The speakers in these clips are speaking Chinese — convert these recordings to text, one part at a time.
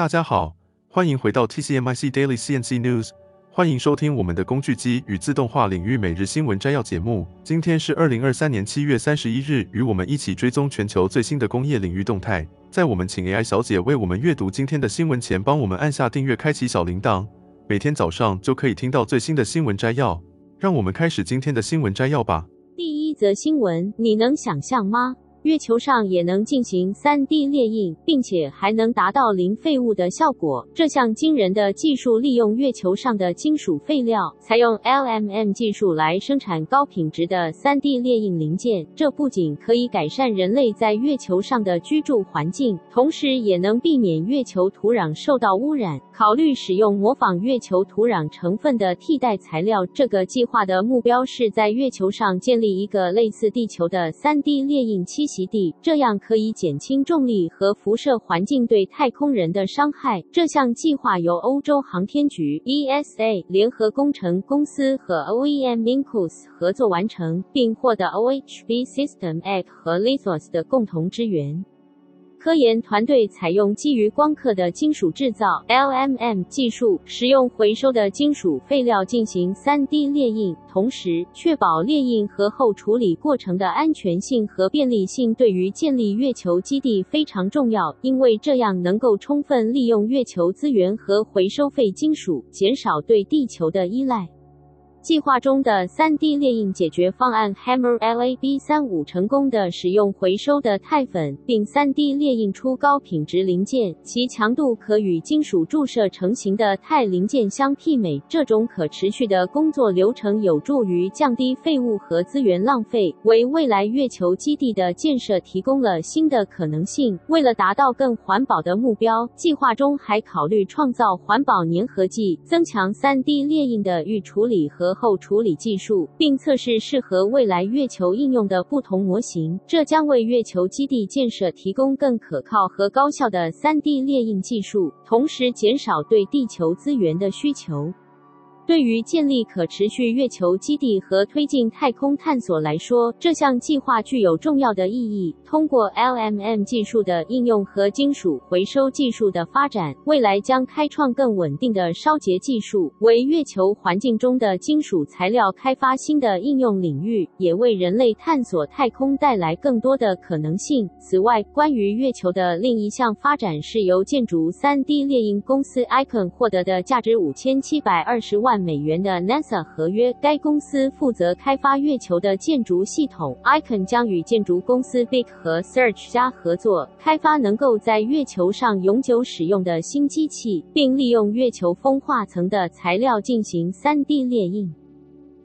大家好，欢迎回到 TCMIC Daily CNC News，欢迎收听我们的工具机与自动化领域每日新闻摘要节目。今天是二零二三年七月三十一日，与我们一起追踪全球最新的工业领域动态。在我们请 AI 小姐为我们阅读今天的新闻前，帮我们按下订阅，开启小铃铛，每天早上就可以听到最新的新闻摘要。让我们开始今天的新闻摘要吧。第一则新闻，你能想象吗？月球上也能进行 3D 列印，并且还能达到零废物的效果。这项惊人的技术利用月球上的金属废料，采用 LMM 技术来生产高品质的 3D 列印零件。这不仅可以改善人类在月球上的居住环境，同时也能避免月球土壤受到污染。考虑使用模仿月球土壤成分的替代材料。这个计划的目标是在月球上建立一个类似地球的 3D 猎印栖息地，这样可以减轻重力和辐射环境对太空人的伤害。这项计划由欧洲航天局 （ESA） 联合工程公司和 OEM Incus 合作完成，并获得 OHB System Act 和 Lithos 的共同支援。科研团队采用基于光刻的金属制造 （LMM） 技术，使用回收的金属废料进行 3D 列印，同时确保列印和后处理过程的安全性和便利性。对于建立月球基地非常重要，因为这样能够充分利用月球资源和回收废金属，减少对地球的依赖。计划中的 3D 列印解决方案 Hammer Lab 三五成功的使用回收的钛粉，并 3D 列印出高品质零件，其强度可与金属注射成型的钛零件相媲美。这种可持续的工作流程有助于降低废物和资源浪费，为未来月球基地的建设提供了新的可能性。为了达到更环保的目标，计划中还考虑创造环保粘合剂，增强 3D 列印的预处理和后处理技术，并测试适合未来月球应用的不同模型，这将为月球基地建设提供更可靠和高效的 3D 列印技术，同时减少对地球资源的需求。对于建立可持续月球基地和推进太空探索来说，这项计划具有重要的意义。通过 LMM 技术的应用和金属回收技术的发展，未来将开创更稳定的烧结技术，为月球环境中的金属材料开发新的应用领域，也为人类探索太空带来更多的可能性。此外，关于月球的另一项发展是由建筑 3D 列印公司 Icon 获得的价值五千七百二十万美元的 NASA 合约，该公司负责开发月球的建筑系统。Icon 将与建筑公司 Big 和 Search 加合作，开发能够在月球上永久使用的新机器，并利用月球风化层的材料进行 3D 列印。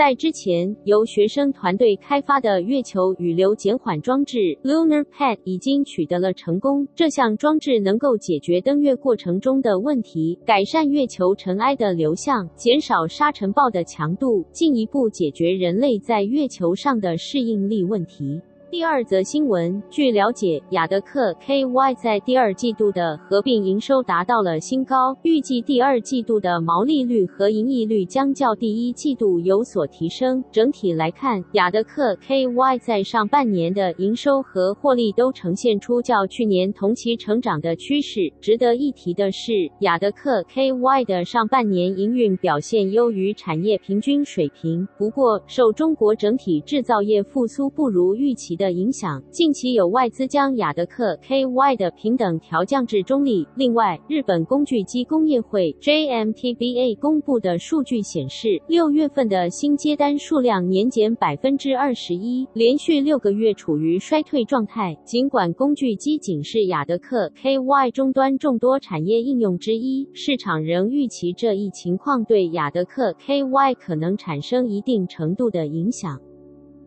在之前，由学生团队开发的月球雨流减缓装置 Lunar Pad 已经取得了成功。这项装置能够解决登月过程中的问题，改善月球尘埃的流向，减少沙尘暴的强度，进一步解决人类在月球上的适应力问题。第二则新闻，据了解，亚德客 KY 在第二季度的合并营收达到了新高，预计第二季度的毛利率和盈利率将较第一季度有所提升。整体来看，亚德客 KY 在上半年的营收和获利都呈现出较去年同期成长的趋势。值得一提的是，亚德客 KY 的上半年营运表现优于产业平均水平。不过，受中国整体制造业复苏不如预期的影响，近期有外资将亚德克 KY 的评等调降至中立。另外，日本工具机工业会 JMTBA 公布的数据显示，六月份的新接单数量年减百分之二十一，连续六个月处于衰退状态。尽管工具机仅是亚德克 KY 终端众多产业应用之一，市场仍预期这一情况对亚德克 KY 可能产生一定程度的影响。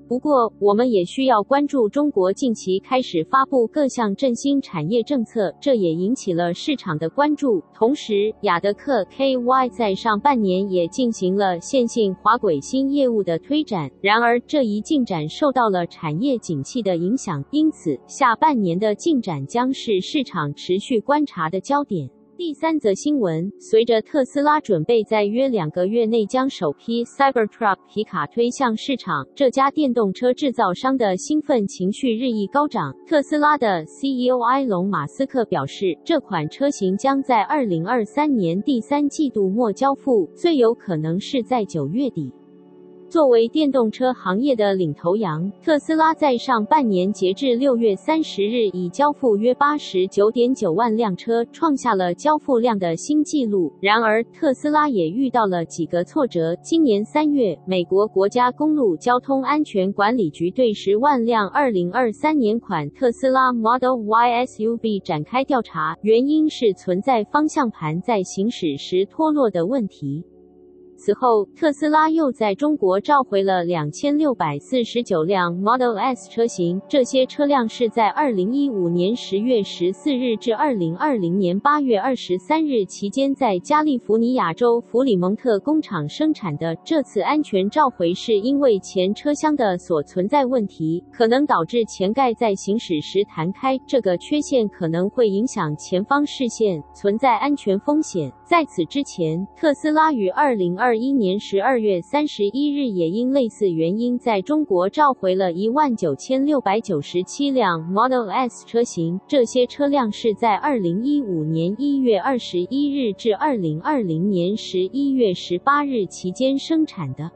不过，我们也需要关注中国近期开始发布各项振兴产业政策，这也引起了市场的关注。同时，亚德客 KY 在上半年也进行了线性滑轨新业务的推展，然而这一进展受到了产业景气的影响，因此下半年的进展将是市场持续观察的焦点。第三则新闻，随着特斯拉准备在约两个月内将首批 Cybertruck 皮卡推向市场，这家电动车制造商的兴奋情绪日益高涨。特斯拉的 CEO 埃隆·马斯克表示，这款车型将在二零二三年第三季度末交付，最有可能是在九月底。作为电动车行业的领头羊，特斯拉在上半年截至六月三十日已交付约八十九点九万辆车，创下了交付量的新纪录。然而，特斯拉也遇到了几个挫折。今年三月，美国国家公路交通安全管理局对十万辆二零二三年款特斯拉 Model Y SUV 展开调查，原因是存在方向盘在行驶时脱落的问题。此后，特斯拉又在中国召回了两千六百四十九辆 Model S 车型，这些车辆是在二零一五年十月十四日至二零二零年八月二十三日期间在加利福尼亚州弗里蒙特工厂生产的。这次安全召回是因为前车厢的所存在问题，可能导致前盖在行驶时弹开，这个缺陷可能会影响前方视线，存在安全风险。在此之前，特斯拉于二零二一年十二月三十一日也因类似原因在中国召回了一万九千六百九十七辆 Model S 车型，这些车辆是在二零一五年一月二十一日至二零二零年十一月十八日期间生产的。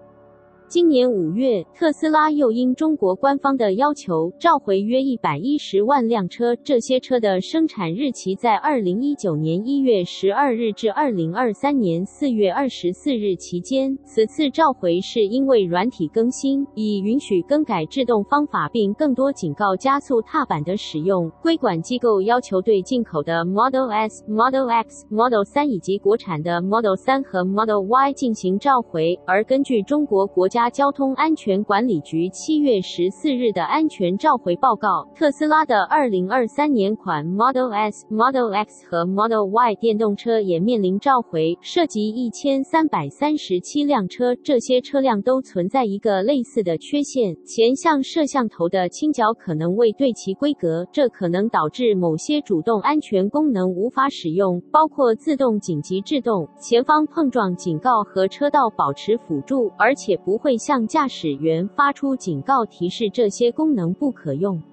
今年五月，特斯拉又因中国官方的要求召回约一百一十万辆车，这些车的生产日期在二零一九年一月十二日至二零二三年四月二十四日期间。此次召回是因为软体更新，以允许更改制动方法，并更多警告加速踏板的使用。规管机构要求对进口的 Model S、Model X、Model 三以及国产的 Model 三和 Model Y 进行召回，而根据中国国家。家交通安全管理局七月十四日的安全召回报告，特斯拉的二零二三年款 Model S、Model X 和 Model Y 电动车也面临召回，涉及一千三百三十七辆车。这些车辆都存在一个类似的缺陷：前向摄像头的倾角可能未对齐规格，这可能导致某些主动安全功能无法使用，包括自动紧急制动、前方碰撞警告和车道保持辅助，而且不会。会向驾驶员发出警告提示，这些功能不可用。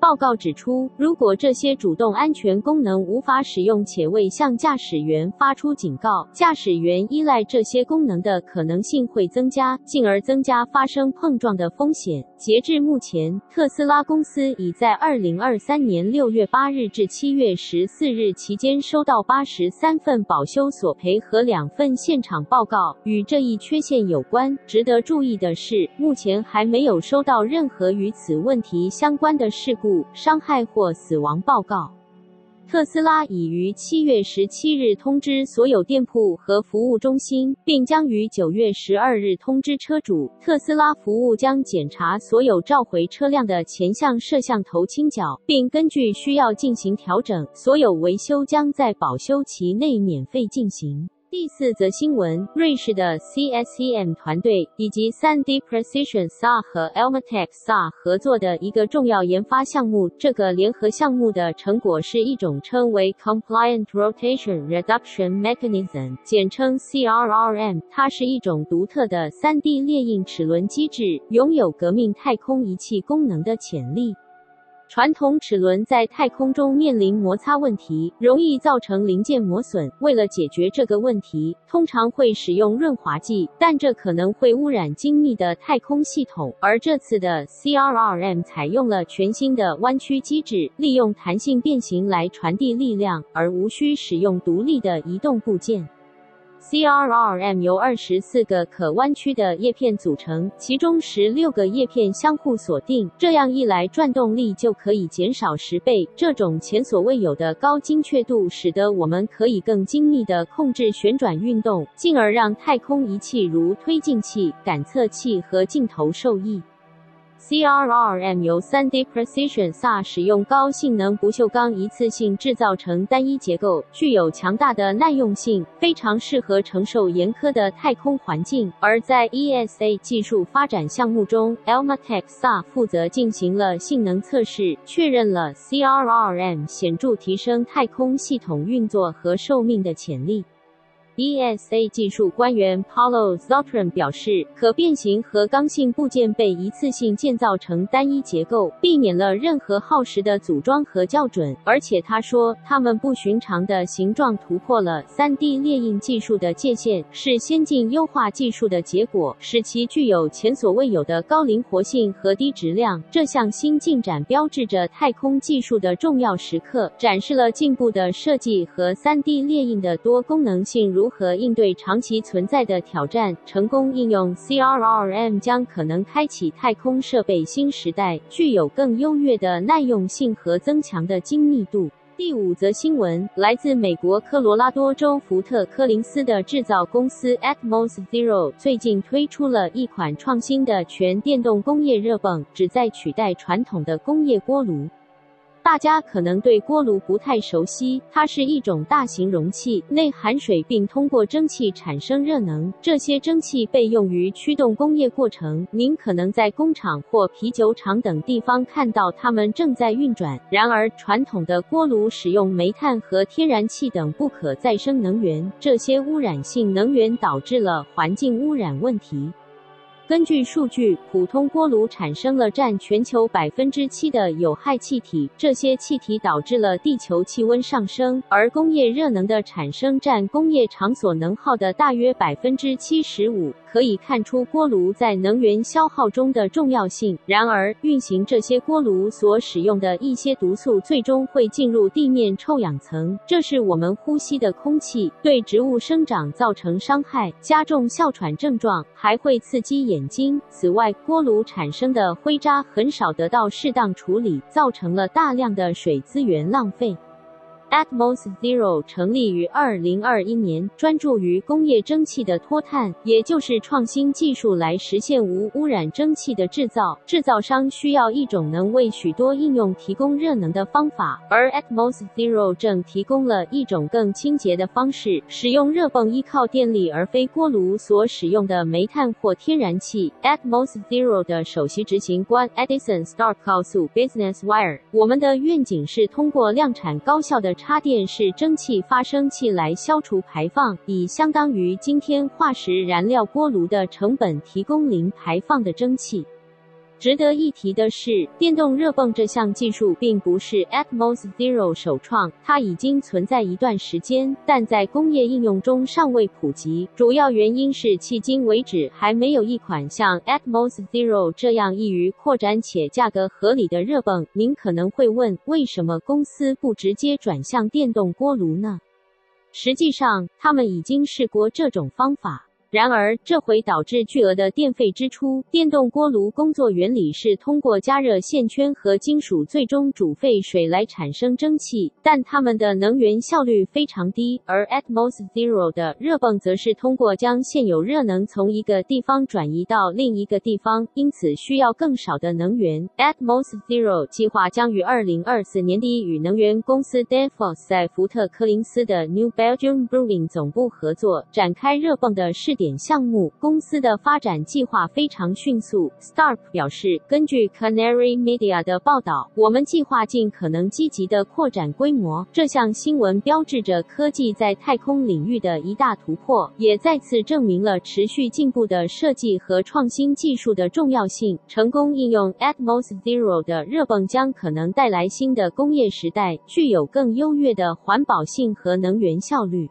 报告指出，如果这些主动安全功能无法使用且未向驾驶员发出警告，驾驶员依赖这些功能的可能性会增加，进而增加发生碰撞的风险。截至目前，特斯拉公司已在二零二三年六月八日至七月十四日期间收到八十三份保修索赔和两份现场报告，与这一缺陷有关。值得注意的是，目前还没有收到任何与此问题相关的事故。伤害或死亡报告。特斯拉已于七月十七日通知所有店铺和服务中心，并将于九月十二日通知车主。特斯拉服务将检查所有召回车辆的前向摄像头倾角，并根据需要进行调整。所有维修将在保修期内免费进行。第四则新闻：瑞士的 CSEM 团队以及 3D Precision SA 和 Elmatec SA 合作的一个重要研发项目。这个联合项目的成果是一种称为 Compliant Rotation Reduction Mechanism，简称 CRRM。它是一种独特的 3D 列印齿轮机制，拥有革命太空仪器功能的潜力。传统齿轮在太空中面临摩擦问题，容易造成零件磨损。为了解决这个问题，通常会使用润滑剂，但这可能会污染精密的太空系统。而这次的 CRRM 采用了全新的弯曲机制，利用弹性变形来传递力量，而无需使用独立的移动部件。CRRM 由二十四个可弯曲的叶片组成，其中十六个叶片相互锁定，这样一来转动力就可以减少十倍。这种前所未有的高精确度，使得我们可以更精密地控制旋转运动，进而让太空仪器如推进器、感测器和镜头受益。CRRM 由 3D Precision SA 使用高性能不锈钢一次性制造成单一结构，具有强大的耐用性，非常适合承受严苛的太空环境。而在 ESA 技术发展项目中，Elmatec SA 负责进行了性能测试，确认了 CRRM 显著提升太空系统运作和寿命的潜力。ESA 技术官员 Paulo Zotran 表示，可变形和刚性部件被一次性建造成单一结构，避免了任何耗时的组装和校准。而且他说，他们不寻常的形状突破了 3D 列印技术的界限，是先进优化技术的结果，使其具有前所未有的高灵活性和低质量。这项新进展标志着太空技术的重要时刻，展示了进步的设计和 3D 列印的多功能性如。和应对长期存在的挑战，成功应用 CRRM 将可能开启太空设备新时代，具有更优越的耐用性和增强的精密度。第五则新闻来自美国科罗拉多州福特柯林斯的制造公司 Atmos Zero，最近推出了一款创新的全电动工业热泵，旨在取代传统的工业锅炉。大家可能对锅炉不太熟悉，它是一种大型容器，内含水并通过蒸汽产生热能。这些蒸汽被用于驱动工业过程。您可能在工厂或啤酒厂等地方看到它们正在运转。然而，传统的锅炉使用煤炭和天然气等不可再生能源，这些污染性能源导致了环境污染问题。根据数据，普通锅炉产生了占全球百分之七的有害气体，这些气体导致了地球气温上升。而工业热能的产生占工业场所能耗的大约百分之七十五。可以看出锅炉在能源消耗中的重要性。然而，运行这些锅炉所使用的一些毒素最终会进入地面臭氧层，这是我们呼吸的空气，对植物生长造成伤害，加重哮喘症状，还会刺激眼睛。此外，锅炉产生的灰渣很少得到适当处理，造成了大量的水资源浪费。Atmos Zero 成立于二零二一年，专注于工业蒸汽的脱碳，也就是创新技术来实现无污染蒸汽的制造。制造商需要一种能为许多应用提供热能的方法，而 Atmos Zero 正提供了一种更清洁的方式，使用热泵依靠电力而非锅炉所使用的煤炭或天然气。Atmos Zero 的首席执行官 Edison Stark 告诉 Business Wire：“ 我们的愿景是通过量产高效的。”插电式蒸汽发生器来消除排放，以相当于今天化石燃料锅炉的成本提供零排放的蒸汽。值得一提的是，电动热泵这项技术并不是 Atmos Zero 首创，它已经存在一段时间，但在工业应用中尚未普及。主要原因是迄今为止还没有一款像 Atmos Zero 这样易于扩展且价格合理的热泵。您可能会问，为什么公司不直接转向电动锅炉呢？实际上，他们已经试过这种方法。然而，这会导致巨额的电费支出。电动锅炉工作原理是通过加热线圈和金属最终煮沸水来产生蒸汽，但它们的能源效率非常低。而 Atmos Zero 的热泵则是通过将现有热能从一个地方转移到另一个地方，因此需要更少的能源。Atmos Zero 计划将于二零二四年底与能源公司 Danfoss 在福特柯林斯的 New Belgium Brewing 总部合作，展开热泵的试点项目。公司的发展计划非常迅速。Stark 表示，根据 Canary Media 的报道，我们计划尽可能积极地扩展规模。这项新闻标志着科技在太空领域的一大突破，也再次证明了持续进步的设计和创新技术的重要性。成功应用 Atmos Zero 的热泵将可能带来新的工业时代，具有更优越的环保性和能源效率。